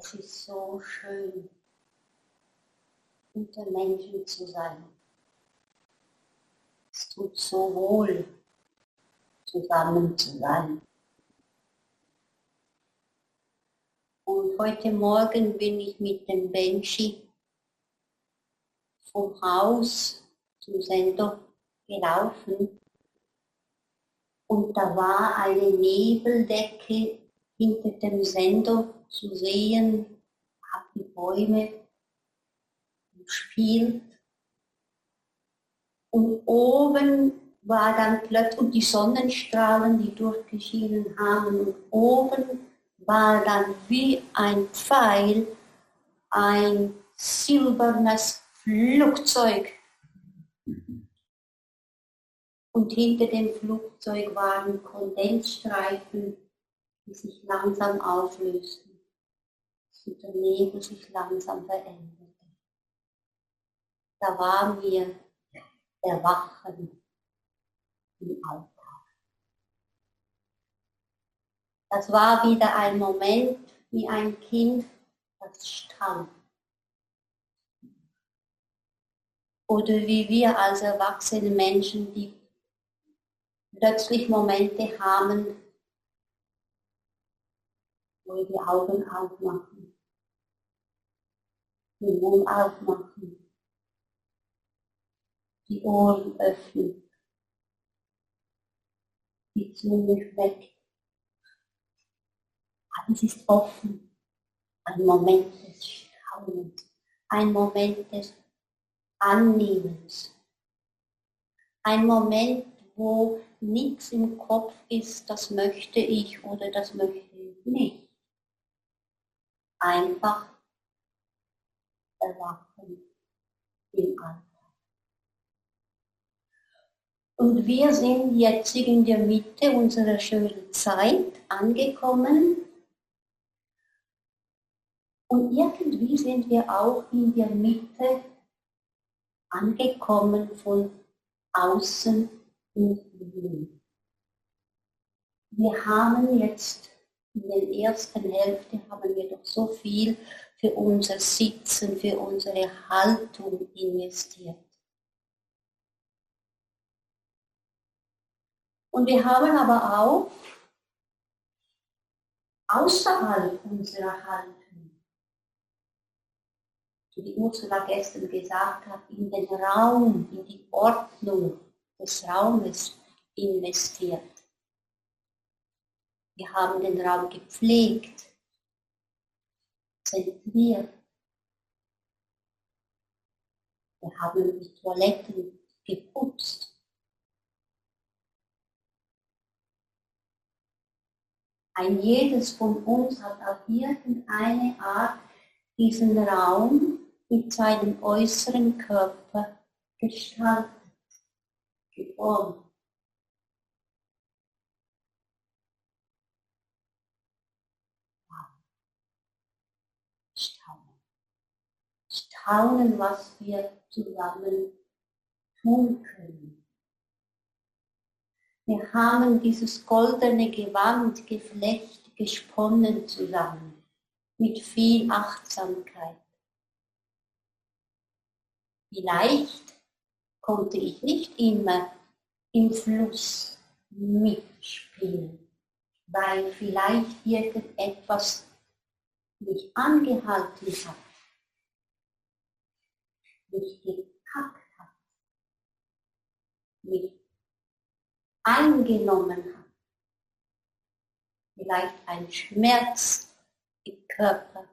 Es ist so schön, unter Menschen zu sein. Es tut so wohl, zusammen zu sein. Und heute Morgen bin ich mit dem Benchi vom Haus zum Sender gelaufen und da war eine Nebeldecke hinter dem Sender zu sehen, hat die Bäume gespielt und oben war dann plötzlich und die Sonnenstrahlen, die durchgeschienen haben und oben war dann wie ein Pfeil ein silbernes Flugzeug. Und hinter dem Flugzeug waren Kondensstreifen, die sich langsam auflösten, und der Nebel sich langsam veränderte. Da waren wir erwachen im Alltag. Das war wieder ein Moment wie ein Kind, das stand. Oder wie wir als erwachsene Menschen, die plötzlich Momente haben, wo wir die Augen aufmachen, den Mund aufmachen, die Ohren öffnen, die Zunge weg es ist offen. Ein Moment des Staunens, ein Moment des Annehmens, ein Moment, wo nichts im Kopf ist, das möchte ich oder das möchte ich nicht. Einfach erwachen im Alltag. Und wir sind jetzt in der Mitte unserer schönen Zeit angekommen und irgendwie sind wir auch in der Mitte angekommen von außen und innen. Wir haben jetzt in der ersten Hälfte haben wir doch so viel für unser Sitzen, für unsere Haltung investiert. Und wir haben aber auch außerhalb unserer Haltung wie Ursula gestern gesagt hat, in den Raum, in die Ordnung des Raumes investiert. Wir haben den Raum gepflegt, zentriert. Wir haben die Toiletten geputzt. Ein jedes von uns hat auf irgendeine Art diesen Raum mit seinem äußeren Körper gestaltet, geformt. Staunen. Staunen, was wir zusammen tun können. Wir haben dieses goldene Gewand, Geflecht gesponnen zusammen, mit viel Achtsamkeit. Vielleicht konnte ich nicht immer im Fluss mitspielen, weil vielleicht irgendetwas mich angehalten hat, mich gepackt hat, mich eingenommen hat. Vielleicht ein Schmerz im Körper,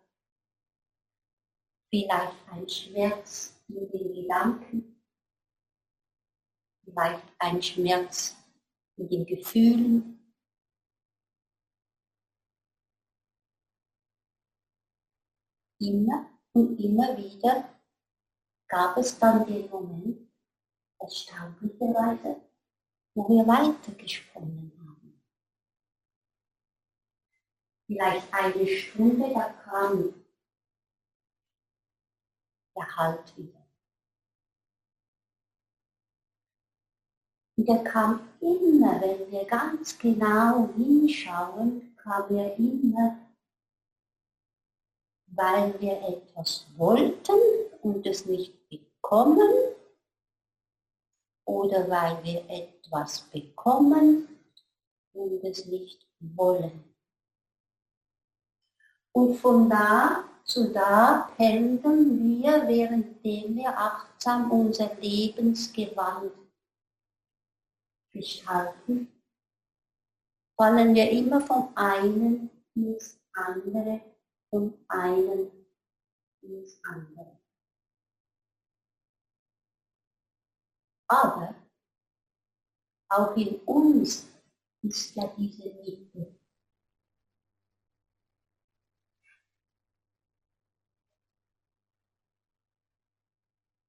vielleicht ein Schmerz in den Gedanken, vielleicht ein Schmerz in den Gefühlen. Immer und immer wieder gab es dann den Moment, erstaunlicherweise, wo wir weitergesponnen haben. Vielleicht eine Stunde, da kam der Halt wieder. Und er kam immer, wenn wir ganz genau hinschauen, kam er immer weil wir etwas wollten und es nicht bekommen oder weil wir etwas bekommen und es nicht wollen. Und von da zu da pendeln wir, währenddem wir achtsam unser Lebensgewand gestalten, fallen wir immer vom einen ins andere, vom einen ins andere. Aber auch in uns ist ja diese Mitte.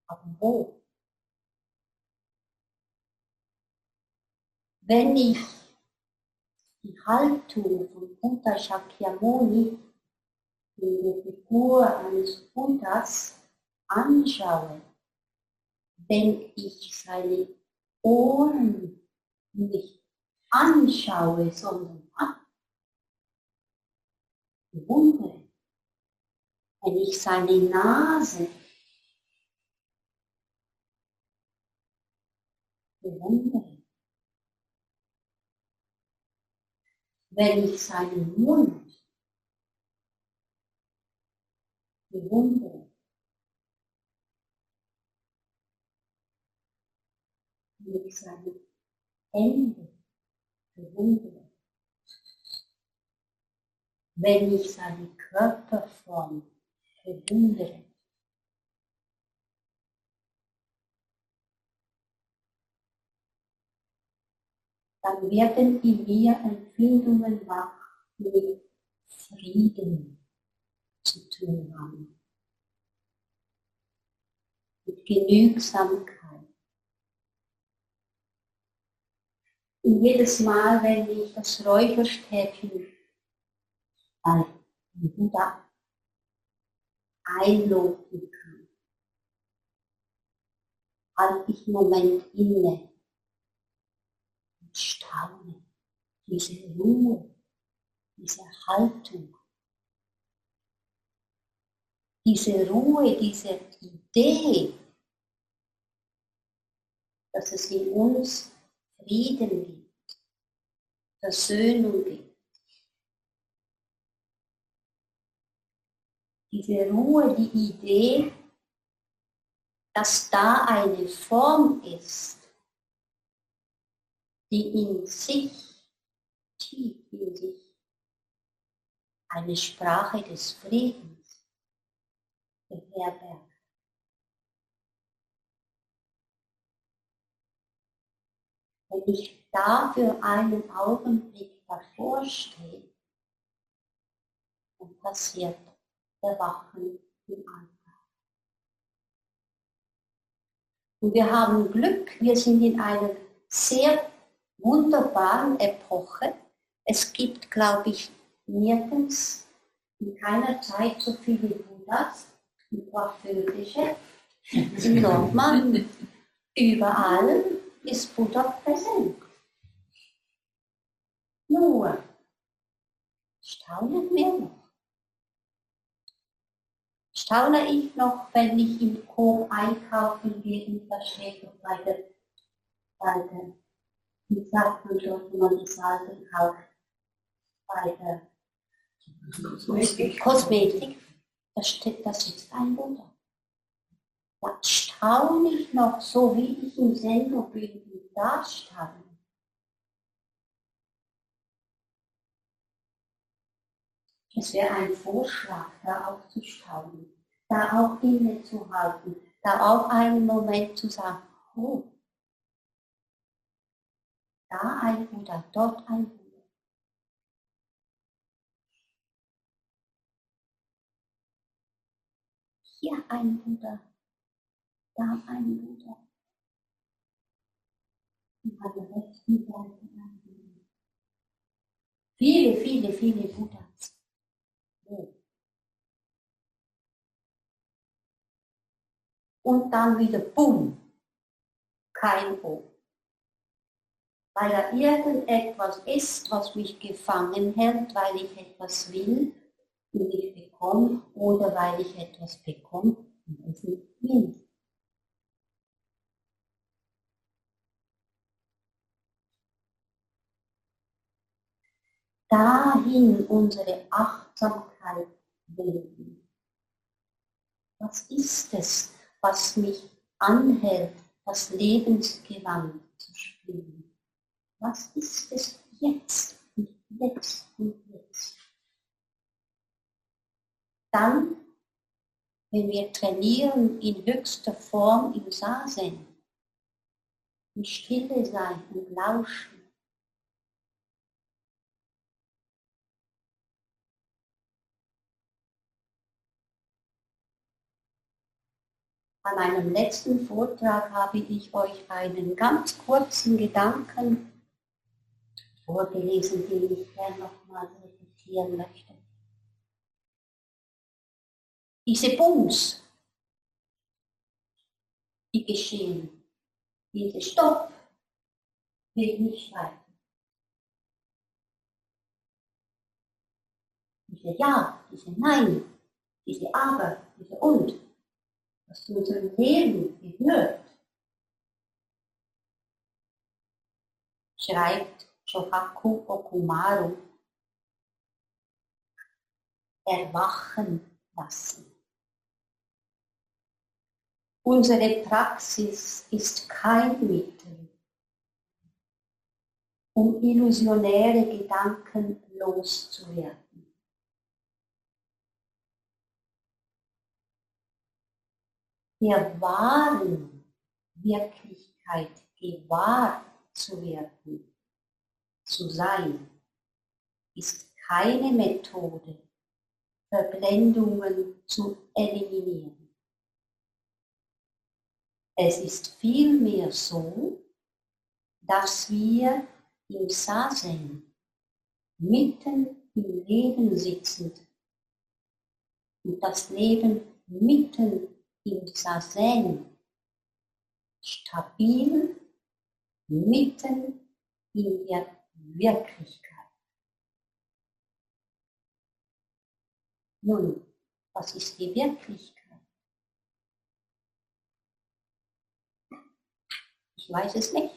Aber wo? Wenn ich die Haltung von Buddha Shakyamuni der Figur eines Buddhas anschaue, wenn ich seine Ohren nicht anschaue, sondern bewundere, wenn ich seine Nase bewundere, wenn ich seinen Mund bewundere, wenn ich seine Hände bewundere, wenn ich seine Körperform bewundere, dann werden in mir Empfindungen wach, die mit Frieden zu tun haben. Mit Genügsamkeit. Jedes Mal, wenn ich das Räucherstäbchen bei Buddha kann, halte ich einen Moment inne und staune diese Ruhe, diese Haltung, diese Ruhe, diese Idee, dass es in uns Frieden gibt, Versöhnung gibt. Diese Ruhe, die Idee, dass da eine Form ist, die in sich, tief in sich, eine Sprache des Friedens beherbergt. Wenn ich da für einen Augenblick davor stehe, dann passiert Erwachen im Alltag. Und wir haben Glück, wir sind in einer sehr wunderbaren Epoche. Es gibt, glaube ich, nirgends in keiner Zeit so viele Buddhas und Coiffeurische in Nordmann. Überall ist Buddha präsent. Nur staunet mir noch. Staune ich noch, wenn ich im Coop einkaufen gehe und noch bei der, bei der, wie sagt man die Salben kauft, bei der Kosmetik, Kosmetik. Da, steht, da sitzt ein Buddha da staune ich noch so, wie ich im Sendung bin, da stand. Es wäre ein Vorschlag, da auch zu staunen, da auch innezuhalten, da auch einen Moment zu sagen, oh, da ein Buddha, dort ein Buddha. Hier ein Buddha, da ein Buddha. Und an der rechten Seite ein Buddha. Viele, viele, viele Buddhas. Oh. Und dann wieder Bumm, kein O. Weil da irgendetwas ist, was mich gefangen hält, weil ich etwas will und nicht bekomme oder weil ich etwas bekomme und es nicht will. Dahin unsere Achtsamkeit wenden. Was ist es, was mich anhält, das Lebensgewand zu spielen? Was ist es jetzt und jetzt und jetzt? Dann, wenn wir trainieren in höchster Form im Sasen, in Stille sein und lauschen, An einem letzten Vortrag habe ich euch einen ganz kurzen Gedanken vorgelesen, den ich gerne nochmal repetieren möchte. Diese Bums, die geschehen, diese Stopp, will nicht weiter. Diese Ja, diese Nein, diese Aber, diese Und, was zu unserem Leben gehört, schreibt Shohaku Okumaru, erwachen lassen. Unsere Praxis ist kein Mittel, um illusionäre Gedanken loszuwerden. Der wahren Wirklichkeit gewahr zu werden, zu sein, ist keine Methode, Verblendungen zu eliminieren. Es ist vielmehr so, dass wir im Sasen mitten im Leben sitzend und das Leben mitten im Sazen stabil mitten in der Wirklichkeit. Nun, was ist die Wirklichkeit? Ich weiß es nicht.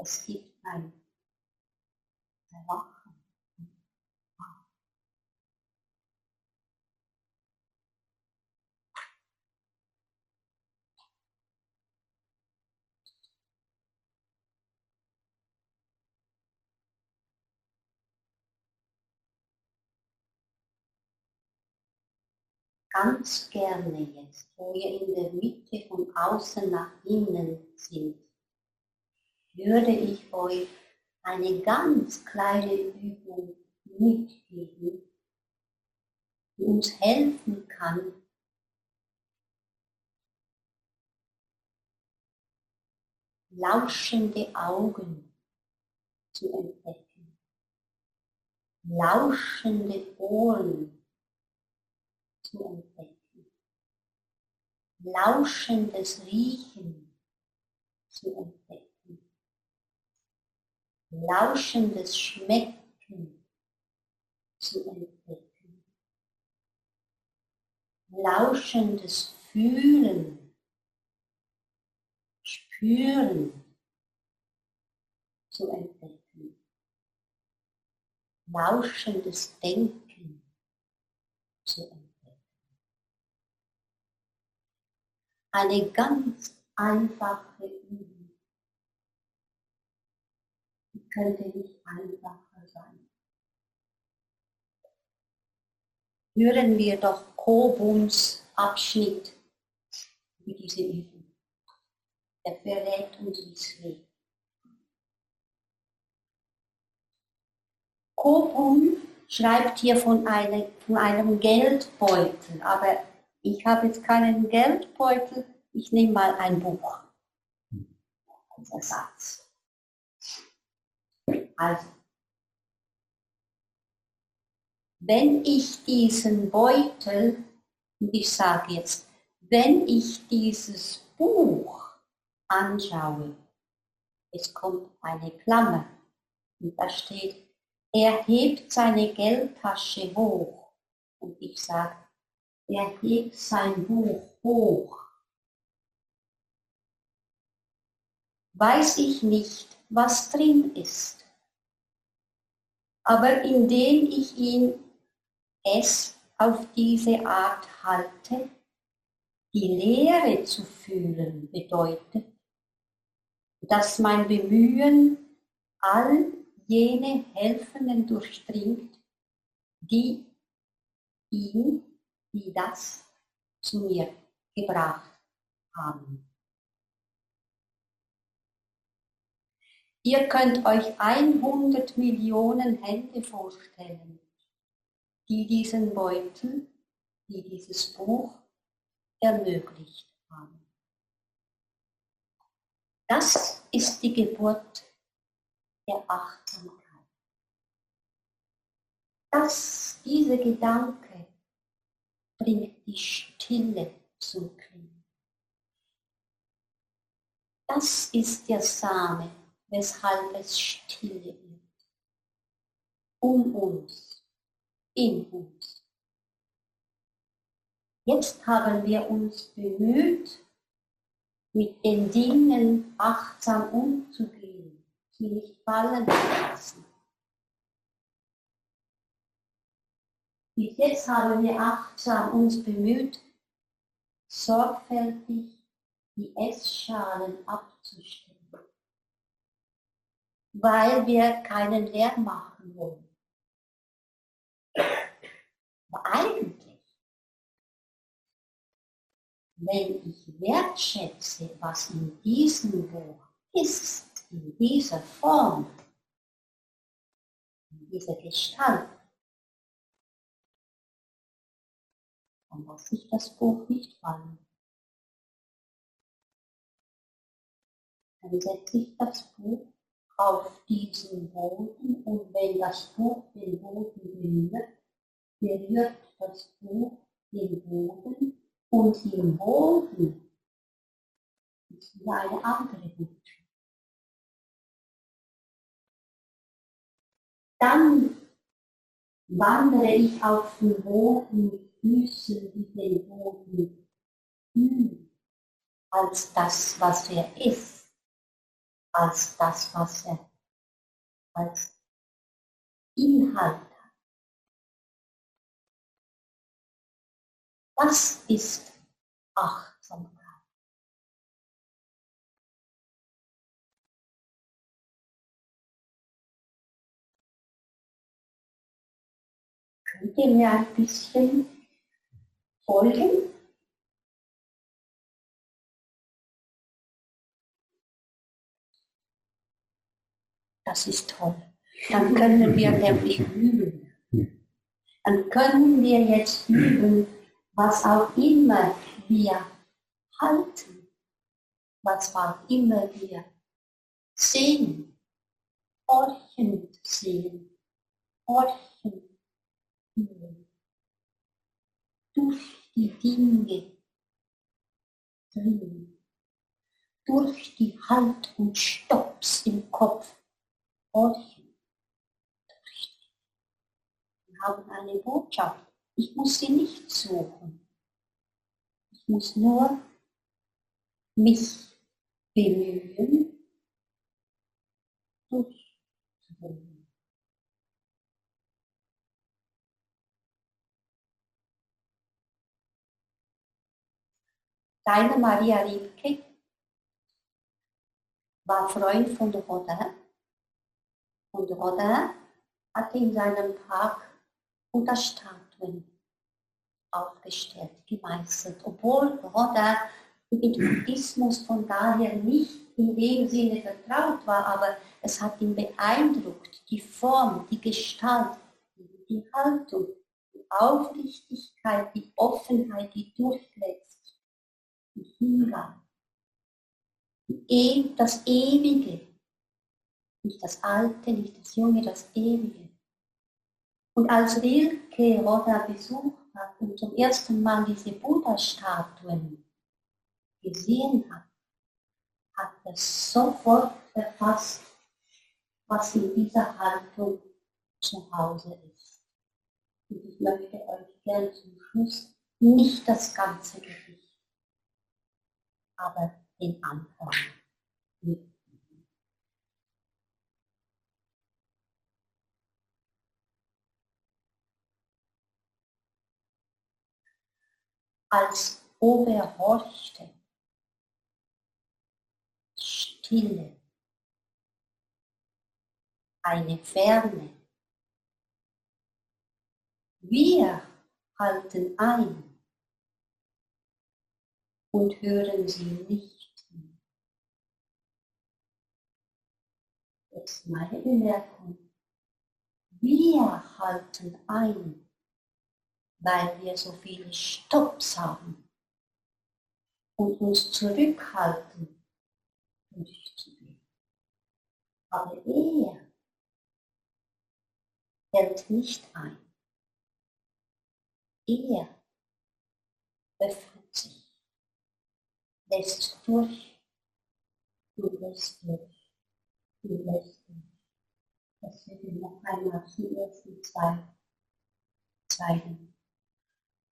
Es gibt ein Erwachen. Ganz gerne jetzt, wo wir in der Mitte von außen nach innen sind, würde ich euch eine ganz kleine Übung mitgeben, die uns helfen kann, lauschende Augen zu entdecken, lauschende Ohren zu entdecken, lauschendes Riechen zu entdecken, lauschendes Schmecken zu entdecken, lauschendes Fühlen, Spüren zu entdecken, lauschendes Denken zu entdecken. Eine ganz einfache Übung. Die könnte nicht einfacher sein. Hören wir doch Kobuns Abschnitt über diese Übung. Er verrät uns, wie. Kobun schreibt hier von einem, von einem Geldbeutel, aber ich habe jetzt keinen Geldbeutel, ich nehme mal ein Buch. Als. Also, wenn ich diesen Beutel, und ich sage jetzt, wenn ich dieses Buch anschaue, es kommt eine Klammer und da steht, er hebt seine Geldtasche hoch. Und ich sage, er hebt sein Buch hoch. Weiß ich nicht, was drin ist. Aber indem ich ihn es auf diese Art halte, die Leere zu fühlen bedeutet, dass mein Bemühen all jene Helfenden durchdringt, die ihn, die das zu mir gebracht haben. Ihr könnt euch 100 Millionen Hände vorstellen, die diesen Beutel, die dieses Buch ermöglicht haben. Das ist die Geburt der Achtsamkeit. Das, dieser Gedanke bringt die Stille zum Klingen. Das ist der Same, weshalb es stille wird. Um uns, in uns. Jetzt haben wir uns bemüht, mit den Dingen achtsam umzugehen, sie nicht fallen zu lassen. Jetzt haben wir achtsam uns bemüht, sorgfältig die Essschalen abzustellen, weil wir keinen Lärm machen wollen. Aber eigentlich wenn ich wertschätze, was in diesem Buch ist, in dieser Form, in dieser Gestalt, dann lasse ich das Buch nicht fallen. Dann setze ich das Buch auf diesen Boden und wenn das Buch den Boden berührt, berührt das Buch den Boden und im Boden ist wieder eine andere Botschaft. Dann wandere ich auf den Boden Füßen, die den Boden fühlen, als das, was er ist, als das, was er als Inhalt Das ist Achtsamkeit. Könnt ihr mir ein bisschen folgen? Das ist toll. Dann können wir nämlich üben. Dann können wir jetzt üben, was auch immer wir halten, was auch immer wir sehen, horchend sehen, horchend fühlen, durch die Dinge drin, durch die Halt und Stopps im Kopf horchen. Wir haben eine Botschaft ich muss sie nicht suchen. Ich muss nur mich bemühen, durchzuholen. Deine Maria Riebke war Freund von Rodin und Rodin hatte in seinem Park unterstanden Statuen aufgestellt, gemeißelt, obwohl Rodin mit Buddhismus von daher nicht in dem Sinne vertraut war, aber es hat ihn beeindruckt, die Form, die Gestalt, die Haltung, die Aufrichtigkeit, die Offenheit, die durchlässt, die Hingabe, das Ewige, nicht das Alte, nicht das Junge, das Ewige. Und als Rilke Roda besucht hat und zum ersten Mal diese Buddha-Statuen gesehen hat, hat er sofort erfasst, was in dieser Haltung zu Hause ist. Und ich möchte euch gern zum Schluss nicht das ganze Gericht, aber den Anfang. Als ob er horchte, Stille, eine Ferne. Wir halten ein und hören sie nicht. Jetzt meine Bemerkung. Wir halten ein, weil wir so viele Stopps haben und uns zurückhalten, durchzugehen. Aber er hält nicht ein. Er sich, lässt durch und lässt durch und lässt durch. Das wird noch einmal zum ersten zwei Zeilen.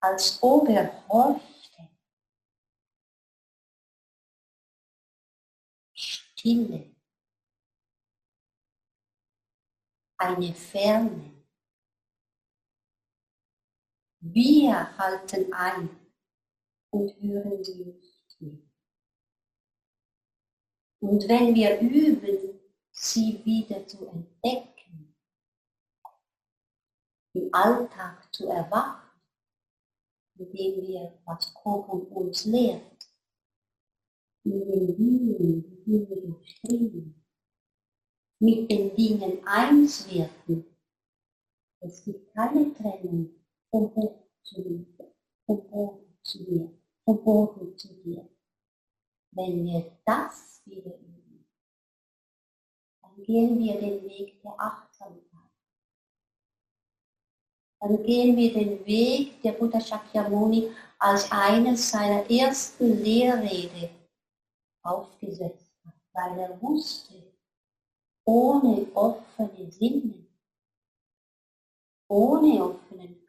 Als ob er horchte, Stille, eine Ferne, wir halten ein und hören mehr. Und wenn wir üben, sie wieder zu entdecken, im Alltag zu erwachen, indem wir, was Kochen uns lehrt, in den Dingen, die wir durchdringen, mit den Dingen eins werden. Es gibt keine Trennung vom Hoch zu mir, vom Boden zu mir, vom Boden zu dir. Wenn wir das wieder üben, dann gehen wir den Weg der Achtsamkeit. Dann gehen wir den Weg, der Buddha Shakyamuni als eines seiner ersten Lehrrede aufgesetzt hat, weil er wusste, ohne offene Sinne, ohne offenen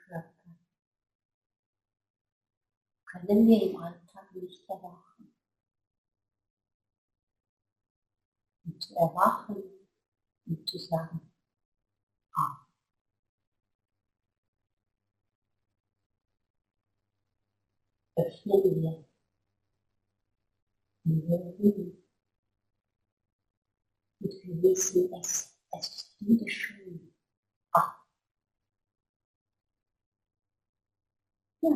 können wir im Alltag nicht erwachen. Zu erwachen und zu sagen, ah. Öffnen wir die Augen und wir wissen, es, es ist wieder schön. Ah. Ja.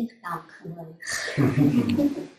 Ich danke euch.